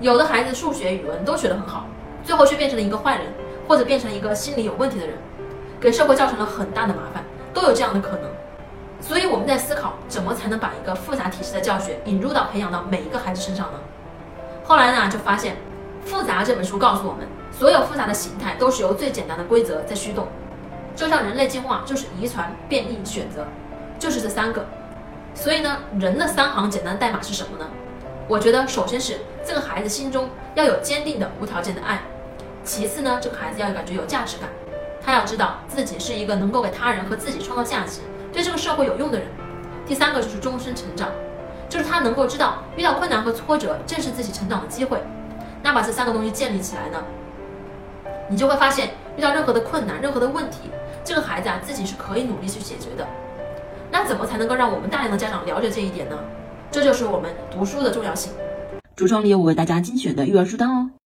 有的孩子数学、语文都学得很好，最后却变成了一个坏人，或者变成一个心理有问题的人，给社会造成了很大的麻烦，都有这样的可能。所以我们在思考，怎么才能把一个复杂体系的教学引入到培养到每一个孩子身上呢？后来呢，就发现《复杂》这本书告诉我们，所有复杂的形态都是由最简单的规则在驱动。就像人类进化就是遗传、变异、选择，就是这三个。所以呢，人的三行简单代码是什么呢？我觉得首先是这个孩子心中要有坚定的无条件的爱，其次呢，这个孩子要感觉有价值感，他要知道自己是一个能够给他人和自己创造价值、对这个社会有用的人。第三个就是终身成长，就是他能够知道遇到困难和挫折正是自己成长的机会。那把这三个东西建立起来呢，你就会发现遇到任何的困难、任何的问题，这个孩子啊自己是可以努力去解决的。那怎么才能够让我们大量的家长了解这一点呢？这就是我们读书的重要性。橱窗里有我为大家精选的育儿书单哦。